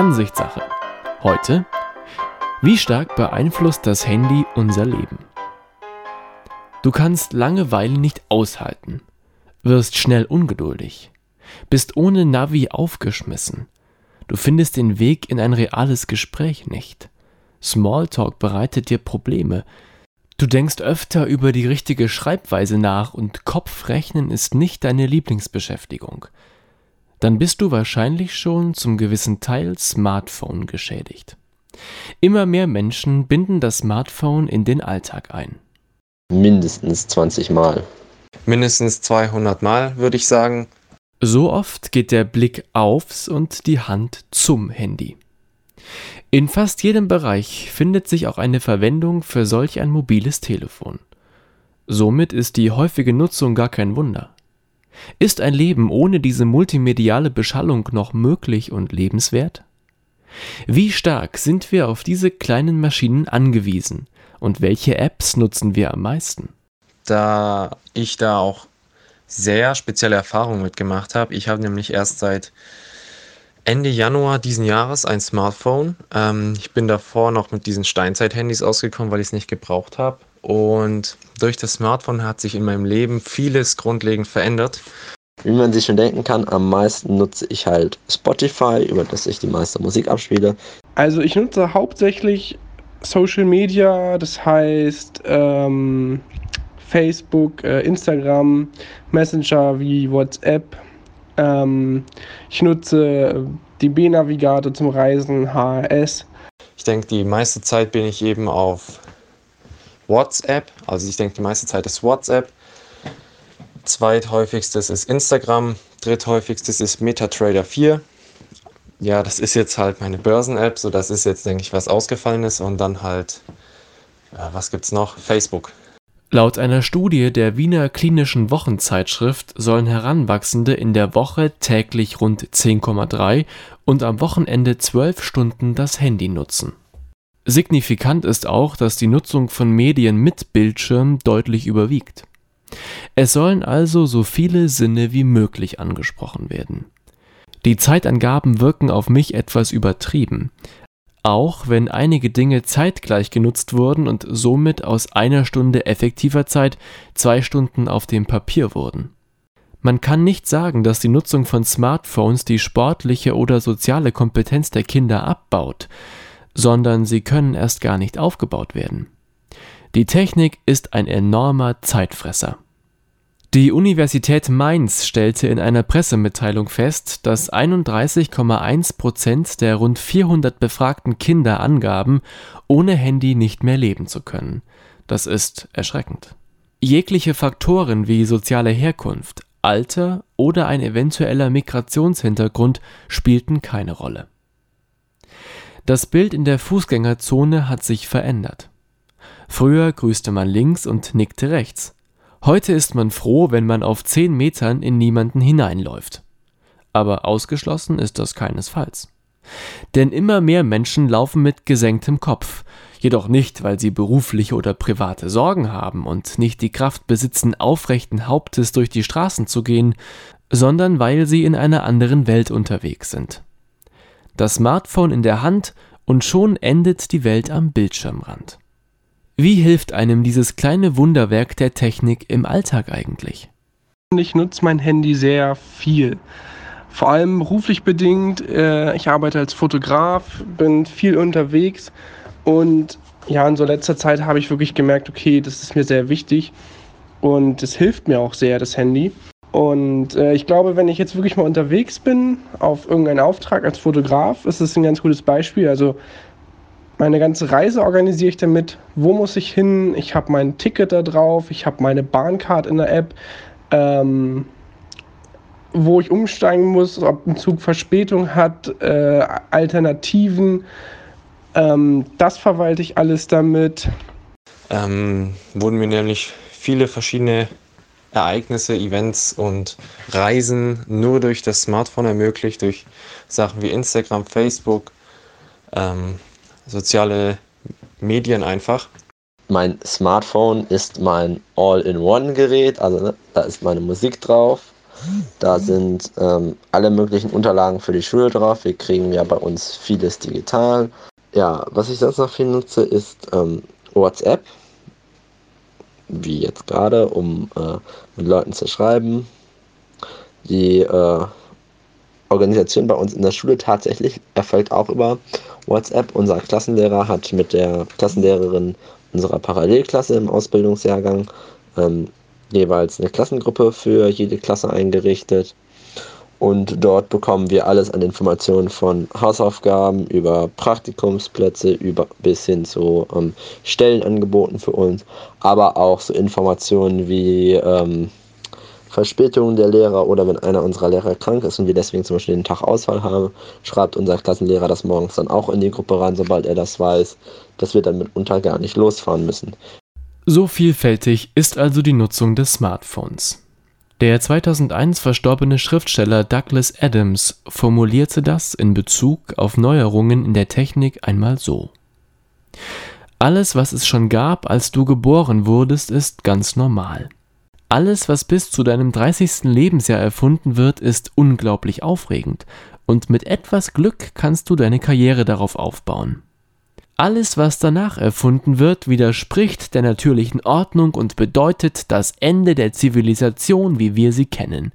Ansichtssache. Heute, wie stark beeinflusst das Handy unser Leben? Du kannst Langeweile nicht aushalten, wirst schnell ungeduldig, bist ohne Navi aufgeschmissen, du findest den Weg in ein reales Gespräch nicht. Smalltalk bereitet dir Probleme, Du denkst öfter über die richtige Schreibweise nach und Kopfrechnen ist nicht deine Lieblingsbeschäftigung. Dann bist du wahrscheinlich schon zum gewissen Teil Smartphone geschädigt. Immer mehr Menschen binden das Smartphone in den Alltag ein. Mindestens 20 Mal. Mindestens 200 Mal, würde ich sagen. So oft geht der Blick aufs und die Hand zum Handy. In fast jedem Bereich findet sich auch eine Verwendung für solch ein mobiles Telefon. Somit ist die häufige Nutzung gar kein Wunder. Ist ein Leben ohne diese multimediale Beschallung noch möglich und lebenswert? Wie stark sind wir auf diese kleinen Maschinen angewiesen und welche Apps nutzen wir am meisten? Da ich da auch sehr spezielle Erfahrungen mitgemacht habe, ich habe nämlich erst seit Ende Januar diesen Jahres ein Smartphone. Ähm, ich bin davor noch mit diesen Steinzeit-Handys ausgekommen, weil ich es nicht gebraucht habe. Und durch das Smartphone hat sich in meinem Leben vieles grundlegend verändert. Wie man sich schon denken kann, am meisten nutze ich halt Spotify, über das ich die meiste Musik abspiele. Also ich nutze hauptsächlich Social Media, das heißt ähm, Facebook, äh, Instagram, Messenger wie WhatsApp, ähm, ich nutze DB-Navigator zum Reisen, HRS. Ich denke, die meiste Zeit bin ich eben auf WhatsApp. Also ich denke, die meiste Zeit ist WhatsApp. Zweithäufigstes ist Instagram. Dritthäufigstes ist MetaTrader 4. Ja, das ist jetzt halt meine Börsen-App. So, das ist jetzt, denke ich, was ausgefallen ist. Und dann halt, äh, was gibt's noch? Facebook. Laut einer Studie der Wiener Klinischen Wochenzeitschrift sollen Heranwachsende in der Woche täglich rund 10,3 und am Wochenende 12 Stunden das Handy nutzen. Signifikant ist auch, dass die Nutzung von Medien mit Bildschirm deutlich überwiegt. Es sollen also so viele Sinne wie möglich angesprochen werden. Die Zeitangaben wirken auf mich etwas übertrieben, auch wenn einige Dinge zeitgleich genutzt wurden und somit aus einer Stunde effektiver Zeit zwei Stunden auf dem Papier wurden. Man kann nicht sagen, dass die Nutzung von Smartphones die sportliche oder soziale Kompetenz der Kinder abbaut, sondern sie können erst gar nicht aufgebaut werden. Die Technik ist ein enormer Zeitfresser. Die Universität Mainz stellte in einer Pressemitteilung fest, dass 31,1 Prozent der rund 400 befragten Kinder angaben, ohne Handy nicht mehr leben zu können. Das ist erschreckend. Jegliche Faktoren wie soziale Herkunft, Alter oder ein eventueller Migrationshintergrund spielten keine Rolle. Das Bild in der Fußgängerzone hat sich verändert. Früher grüßte man links und nickte rechts. Heute ist man froh, wenn man auf 10 Metern in niemanden hineinläuft. Aber ausgeschlossen ist das keinesfalls. Denn immer mehr Menschen laufen mit gesenktem Kopf, jedoch nicht, weil sie berufliche oder private Sorgen haben und nicht die Kraft besitzen, aufrechten Hauptes durch die Straßen zu gehen, sondern weil sie in einer anderen Welt unterwegs sind. Das Smartphone in der Hand und schon endet die Welt am Bildschirmrand. Wie hilft einem dieses kleine Wunderwerk der Technik im Alltag eigentlich? Ich nutze mein Handy sehr viel. Vor allem beruflich bedingt. Äh, ich arbeite als Fotograf, bin viel unterwegs und ja, in so letzter Zeit habe ich wirklich gemerkt, okay, das ist mir sehr wichtig und es hilft mir auch sehr, das Handy. Und äh, ich glaube, wenn ich jetzt wirklich mal unterwegs bin auf irgendeinen Auftrag als Fotograf, ist es ein ganz gutes Beispiel. Also meine ganze Reise organisiere ich damit. Wo muss ich hin? Ich habe mein Ticket da drauf. Ich habe meine Bahncard in der App. Ähm, wo ich umsteigen muss, ob ein Zug Verspätung hat, äh, Alternativen. Ähm, das verwalte ich alles damit. Ähm, wurden mir nämlich viele verschiedene Ereignisse, Events und Reisen nur durch das Smartphone ermöglicht, durch Sachen wie Instagram, Facebook, ähm, soziale Medien einfach. Mein Smartphone ist mein All-in-One-Gerät, also ne, da ist meine Musik drauf, Da sind ähm, alle möglichen Unterlagen für die Schule drauf. Wir kriegen ja bei uns vieles digital. Ja, was ich sonst noch viel nutze, ist ähm, WhatsApp. Wie jetzt gerade, um äh, mit Leuten zu schreiben. Die äh, Organisation bei uns in der Schule tatsächlich erfolgt auch über WhatsApp. Unser Klassenlehrer hat mit der Klassenlehrerin unserer Parallelklasse im Ausbildungsjahrgang ähm, jeweils eine Klassengruppe für jede Klasse eingerichtet. Und dort bekommen wir alles an Informationen von Hausaufgaben über Praktikumsplätze über, bis hin zu ähm, Stellenangeboten für uns, aber auch so Informationen wie ähm, Verspätungen der Lehrer oder wenn einer unserer Lehrer krank ist und wir deswegen zum Beispiel den Tag Ausfall haben, schreibt unser Klassenlehrer das morgens dann auch in die Gruppe rein, sobald er das weiß, dass wir dann mitunter gar nicht losfahren müssen. So vielfältig ist also die Nutzung des Smartphones. Der 2001 verstorbene Schriftsteller Douglas Adams formulierte das in Bezug auf Neuerungen in der Technik einmal so. Alles, was es schon gab, als du geboren wurdest, ist ganz normal. Alles, was bis zu deinem 30. Lebensjahr erfunden wird, ist unglaublich aufregend, und mit etwas Glück kannst du deine Karriere darauf aufbauen. Alles, was danach erfunden wird, widerspricht der natürlichen Ordnung und bedeutet das Ende der Zivilisation, wie wir sie kennen.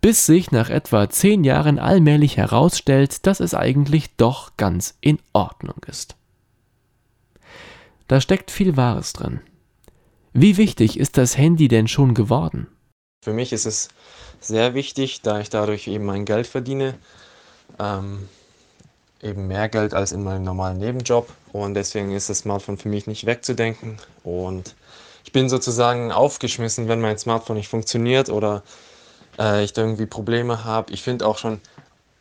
Bis sich nach etwa zehn Jahren allmählich herausstellt, dass es eigentlich doch ganz in Ordnung ist. Da steckt viel Wahres drin. Wie wichtig ist das Handy denn schon geworden? Für mich ist es sehr wichtig, da ich dadurch eben mein Geld verdiene. Ähm, eben mehr Geld als in meinem normalen Nebenjob. Und deswegen ist das Smartphone für mich nicht wegzudenken. Und ich bin sozusagen aufgeschmissen, wenn mein Smartphone nicht funktioniert oder äh, ich da irgendwie Probleme habe. Ich finde auch schon,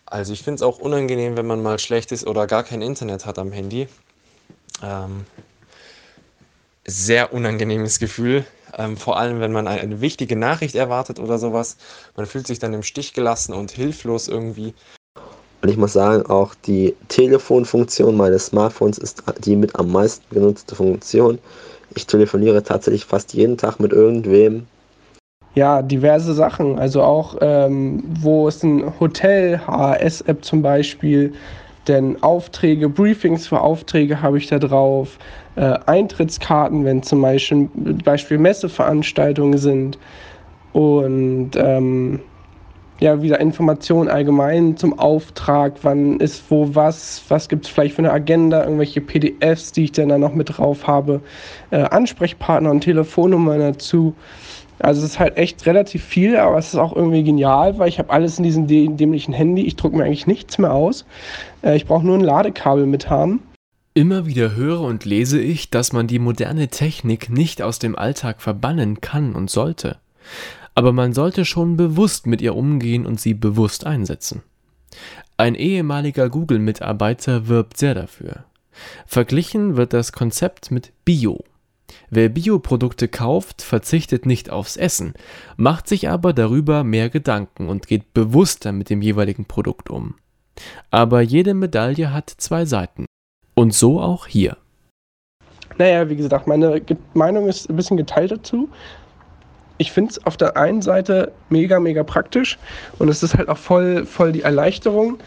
also ich finde es auch unangenehm, wenn man mal schlecht ist oder gar kein Internet hat am Handy. Ähm, sehr unangenehmes Gefühl. Ähm, vor allem, wenn man eine wichtige Nachricht erwartet oder sowas. Man fühlt sich dann im Stich gelassen und hilflos irgendwie. Und ich muss sagen, auch die Telefonfunktion meines Smartphones ist die mit am meisten genutzte Funktion. Ich telefoniere tatsächlich fast jeden Tag mit irgendwem. Ja, diverse Sachen. Also auch, ähm, wo ist ein Hotel, HAS-App zum Beispiel, denn Aufträge, Briefings für Aufträge habe ich da drauf, äh, Eintrittskarten, wenn zum Beispiel, Beispiel Messeveranstaltungen sind und ähm, ja, wieder Informationen allgemein zum Auftrag, wann ist wo was, was gibt es vielleicht für eine Agenda, irgendwelche PDFs, die ich dann da noch mit drauf habe, äh, Ansprechpartner und Telefonnummern dazu. Also es ist halt echt relativ viel, aber es ist auch irgendwie genial, weil ich habe alles in diesem dämlichen Handy. Ich drucke mir eigentlich nichts mehr aus. Äh, ich brauche nur ein Ladekabel mit haben. Immer wieder höre und lese ich, dass man die moderne Technik nicht aus dem Alltag verbannen kann und sollte. Aber man sollte schon bewusst mit ihr umgehen und sie bewusst einsetzen. Ein ehemaliger Google-Mitarbeiter wirbt sehr dafür. Verglichen wird das Konzept mit Bio. Wer Bioprodukte kauft, verzichtet nicht aufs Essen, macht sich aber darüber mehr Gedanken und geht bewusster mit dem jeweiligen Produkt um. Aber jede Medaille hat zwei Seiten. Und so auch hier. Naja, wie gesagt, meine Meinung ist ein bisschen geteilt dazu. Ich finde es auf der einen Seite mega, mega praktisch und es ist halt auch voll, voll die Erleichterung.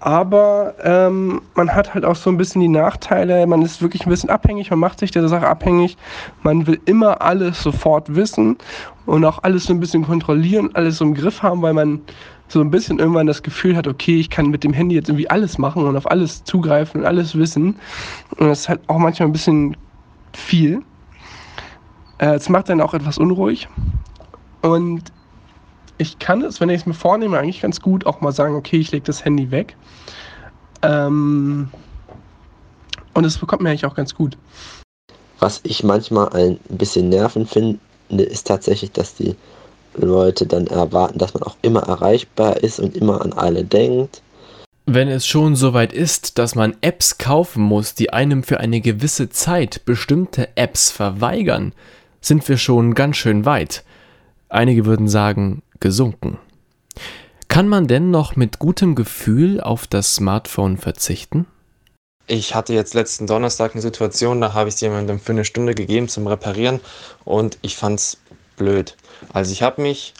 Aber ähm, man hat halt auch so ein bisschen die Nachteile. Man ist wirklich ein bisschen abhängig, man macht sich der Sache abhängig. Man will immer alles sofort wissen und auch alles so ein bisschen kontrollieren, alles so im Griff haben, weil man so ein bisschen irgendwann das Gefühl hat, okay, ich kann mit dem Handy jetzt irgendwie alles machen und auf alles zugreifen und alles wissen. Und das ist halt auch manchmal ein bisschen viel. Äh, es macht dann auch etwas unruhig. Und ich kann es, wenn ich es mir vornehme, eigentlich ganz gut auch mal sagen, okay, ich lege das Handy weg. Ähm, und es bekommt mir eigentlich auch ganz gut. Was ich manchmal ein bisschen nerven finde, ist tatsächlich, dass die Leute dann erwarten, dass man auch immer erreichbar ist und immer an alle denkt. Wenn es schon so weit ist, dass man Apps kaufen muss, die einem für eine gewisse Zeit bestimmte Apps verweigern, sind wir schon ganz schön weit. Einige würden sagen, gesunken. Kann man denn noch mit gutem Gefühl auf das Smartphone verzichten? Ich hatte jetzt letzten Donnerstag eine Situation, da habe ich es jemandem für eine Stunde gegeben zum Reparieren und ich fand es blöd. Also ich habe mich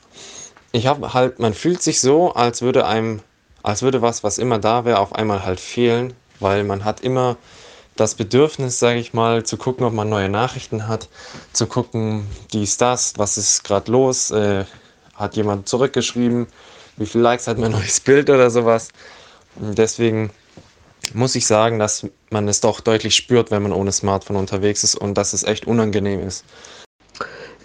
ich habe halt, man fühlt sich so, als würde einem, als würde was, was immer da wäre, auf einmal halt fehlen, weil man hat immer das Bedürfnis, sage ich mal, zu gucken, ob man neue Nachrichten hat, zu gucken, dies, das, was ist gerade los, äh, hat jemand zurückgeschrieben, wie viele Likes hat mein neues Bild oder sowas. Und deswegen muss ich sagen, dass man es doch deutlich spürt, wenn man ohne Smartphone unterwegs ist und dass es echt unangenehm ist.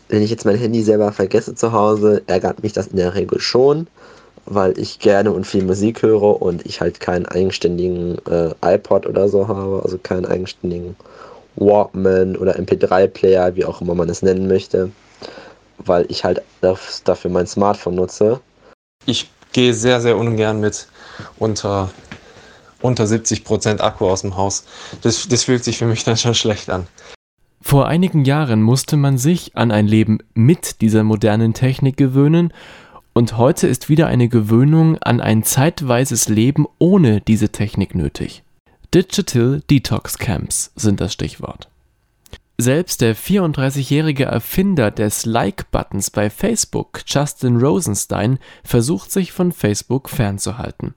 Wenn ich jetzt mein Handy selber vergesse zu Hause, ärgert mich das in der Regel schon, weil ich gerne und viel Musik höre und ich halt keinen eigenständigen äh, iPod oder so habe, also keinen eigenständigen Walkman oder MP3-Player, wie auch immer man es nennen möchte, weil ich halt dafür mein Smartphone nutze. Ich gehe sehr, sehr ungern mit unter, unter 70% Akku aus dem Haus. Das, das fühlt sich für mich dann schon schlecht an. Vor einigen Jahren musste man sich an ein Leben mit dieser modernen Technik gewöhnen und heute ist wieder eine Gewöhnung an ein zeitweises Leben ohne diese Technik nötig. Digital Detox Camps sind das Stichwort. Selbst der 34-jährige Erfinder des Like-Buttons bei Facebook, Justin Rosenstein, versucht sich von Facebook fernzuhalten.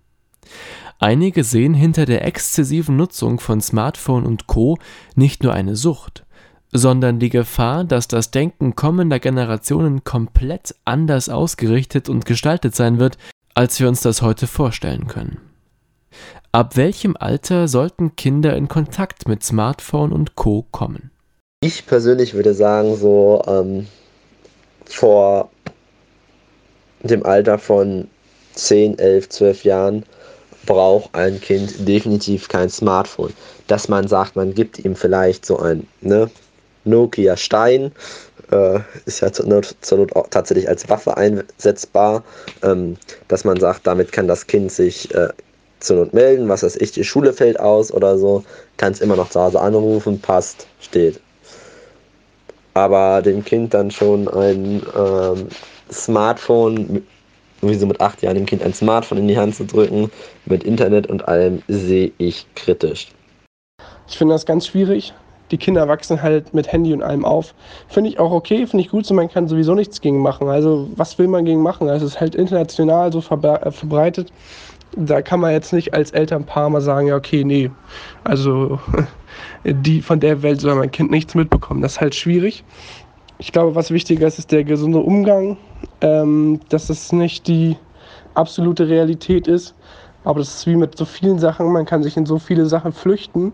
Einige sehen hinter der exzessiven Nutzung von Smartphone und Co. nicht nur eine Sucht, sondern die Gefahr, dass das Denken kommender Generationen komplett anders ausgerichtet und gestaltet sein wird, als wir uns das heute vorstellen können. Ab welchem Alter sollten Kinder in Kontakt mit Smartphone und Co kommen? Ich persönlich würde sagen, so ähm, vor dem Alter von 10, 11, 12 Jahren braucht ein Kind definitiv kein Smartphone. Dass man sagt, man gibt ihm vielleicht so ein ne, Nokia Stein. Äh, ist ja zur Not, zur Not, tatsächlich als Waffe einsetzbar, ähm, dass man sagt, damit kann das Kind sich äh, zur Not melden, was weiß ich, die Schule fällt aus oder so, kann es immer noch zu Hause anrufen, passt, steht. Aber dem Kind dann schon ein ähm, Smartphone, wie so mit acht Jahren dem Kind ein Smartphone in die Hand zu drücken, mit Internet und allem, sehe ich kritisch. Ich finde das ganz schwierig, die Kinder wachsen halt mit Handy und allem auf. Finde ich auch okay, finde ich gut, so man kann sowieso nichts gegen machen. Also was will man gegen machen? Also es ist halt international so äh, verbreitet. Da kann man jetzt nicht als Elternpaar mal sagen, ja okay, nee, also die von der Welt soll mein Kind nichts mitbekommen. Das ist halt schwierig. Ich glaube, was wichtiger ist, ist der gesunde Umgang, ähm, dass es nicht die absolute Realität ist. Aber das ist wie mit so vielen Sachen, man kann sich in so viele Sachen flüchten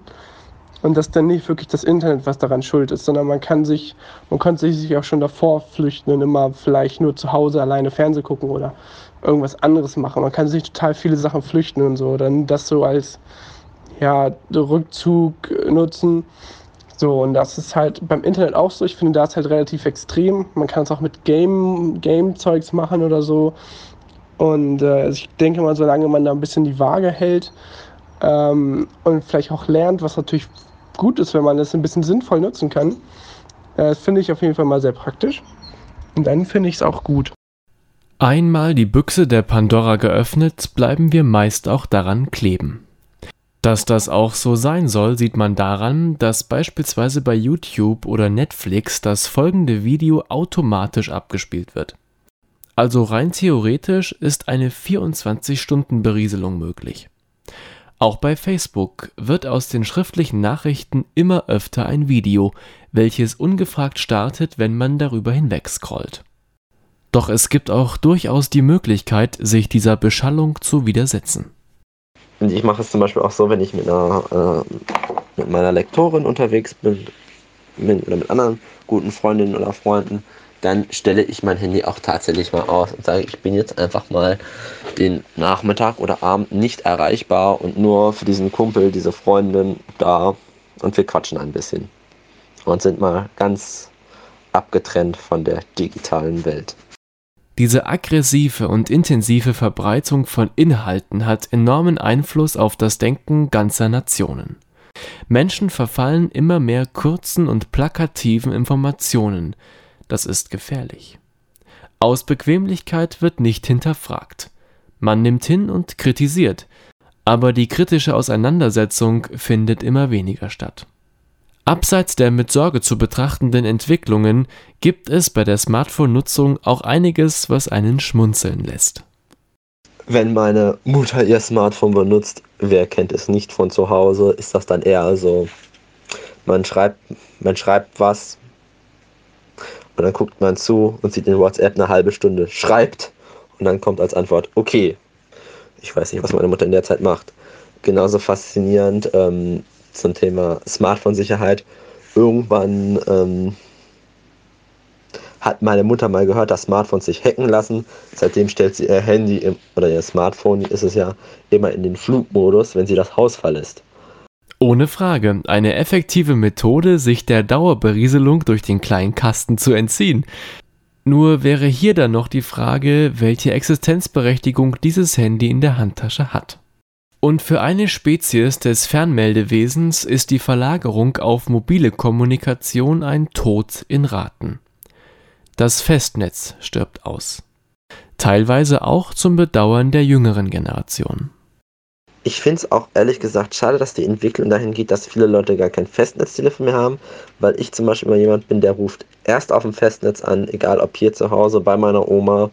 und dass dann nicht wirklich das Internet, was daran schuld ist, sondern man kann sich, man konnte sich auch schon davor flüchten und immer vielleicht nur zu Hause alleine Fernsehen gucken oder irgendwas anderes machen. Man kann sich total viele Sachen flüchten und so, dann das so als ja, Rückzug nutzen. So, und das ist halt beim Internet auch so. Ich finde, da ist halt relativ extrem. Man kann es auch mit Game, Game-Zeugs machen oder so. Und äh, ich denke mal, solange man da ein bisschen die Waage hält ähm, und vielleicht auch lernt, was natürlich gut ist, wenn man das ein bisschen sinnvoll nutzen kann. Äh, das finde ich auf jeden Fall mal sehr praktisch. Und dann finde ich es auch gut. Einmal die Büchse der Pandora geöffnet, bleiben wir meist auch daran kleben. Dass das auch so sein soll, sieht man daran, dass beispielsweise bei YouTube oder Netflix das folgende Video automatisch abgespielt wird. Also rein theoretisch ist eine 24-Stunden-Berieselung möglich. Auch bei Facebook wird aus den schriftlichen Nachrichten immer öfter ein Video, welches ungefragt startet, wenn man darüber hinweg scrollt. Doch es gibt auch durchaus die Möglichkeit, sich dieser Beschallung zu widersetzen. Ich mache es zum Beispiel auch so, wenn ich mit, einer, äh, mit meiner Lektorin unterwegs bin, mit, oder mit anderen guten Freundinnen oder Freunden, dann stelle ich mein Handy auch tatsächlich mal aus und sage, ich bin jetzt einfach mal den Nachmittag oder Abend nicht erreichbar und nur für diesen Kumpel, diese Freundin da und wir quatschen ein bisschen und sind mal ganz abgetrennt von der digitalen Welt. Diese aggressive und intensive Verbreitung von Inhalten hat enormen Einfluss auf das Denken ganzer Nationen. Menschen verfallen immer mehr kurzen und plakativen Informationen, das ist gefährlich. Aus Bequemlichkeit wird nicht hinterfragt. Man nimmt hin und kritisiert, aber die kritische Auseinandersetzung findet immer weniger statt. Abseits der mit Sorge zu betrachtenden Entwicklungen gibt es bei der Smartphone-Nutzung auch einiges, was einen schmunzeln lässt. Wenn meine Mutter ihr Smartphone benutzt, wer kennt es nicht von zu Hause, ist das dann eher so, man schreibt, man schreibt was und dann guckt man zu und sieht in WhatsApp eine halbe Stunde schreibt und dann kommt als Antwort okay. Ich weiß nicht, was meine Mutter in der Zeit macht. Genauso faszinierend ähm, zum Thema Smartphone-Sicherheit. Irgendwann ähm, hat meine Mutter mal gehört, dass Smartphones sich hacken lassen. Seitdem stellt sie ihr Handy im, oder ihr Smartphone ist es ja immer in den Flugmodus, wenn sie das Haus verlässt. Ohne Frage, eine effektive Methode, sich der Dauerberieselung durch den kleinen Kasten zu entziehen. Nur wäre hier dann noch die Frage, welche Existenzberechtigung dieses Handy in der Handtasche hat. Und für eine Spezies des Fernmeldewesens ist die Verlagerung auf mobile Kommunikation ein Tod in Raten. Das Festnetz stirbt aus. Teilweise auch zum Bedauern der jüngeren Generation. Ich finde es auch ehrlich gesagt schade, dass die Entwicklung dahin geht, dass viele Leute gar kein Festnetztelefon mehr haben, weil ich zum Beispiel immer jemand bin, der ruft erst auf dem Festnetz an, egal ob hier zu Hause, bei meiner Oma,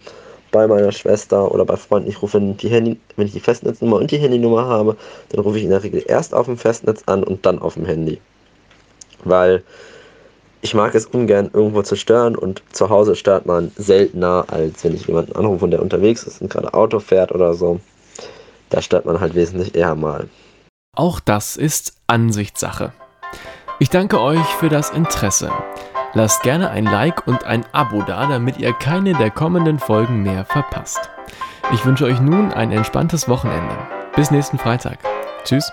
bei meiner Schwester oder bei Freunden. Ich rufe die Handy, wenn ich die Festnetznummer und die Handynummer habe, dann rufe ich in der Regel erst auf dem Festnetz an und dann auf dem Handy. Weil ich mag es ungern, irgendwo zu stören und zu Hause stört man seltener, als wenn ich jemanden anrufe und der unterwegs ist und gerade Auto fährt oder so. Da stört man halt wesentlich eher mal. Auch das ist Ansichtssache. Ich danke euch für das Interesse. Lasst gerne ein Like und ein Abo da, damit ihr keine der kommenden Folgen mehr verpasst. Ich wünsche euch nun ein entspanntes Wochenende. Bis nächsten Freitag. Tschüss.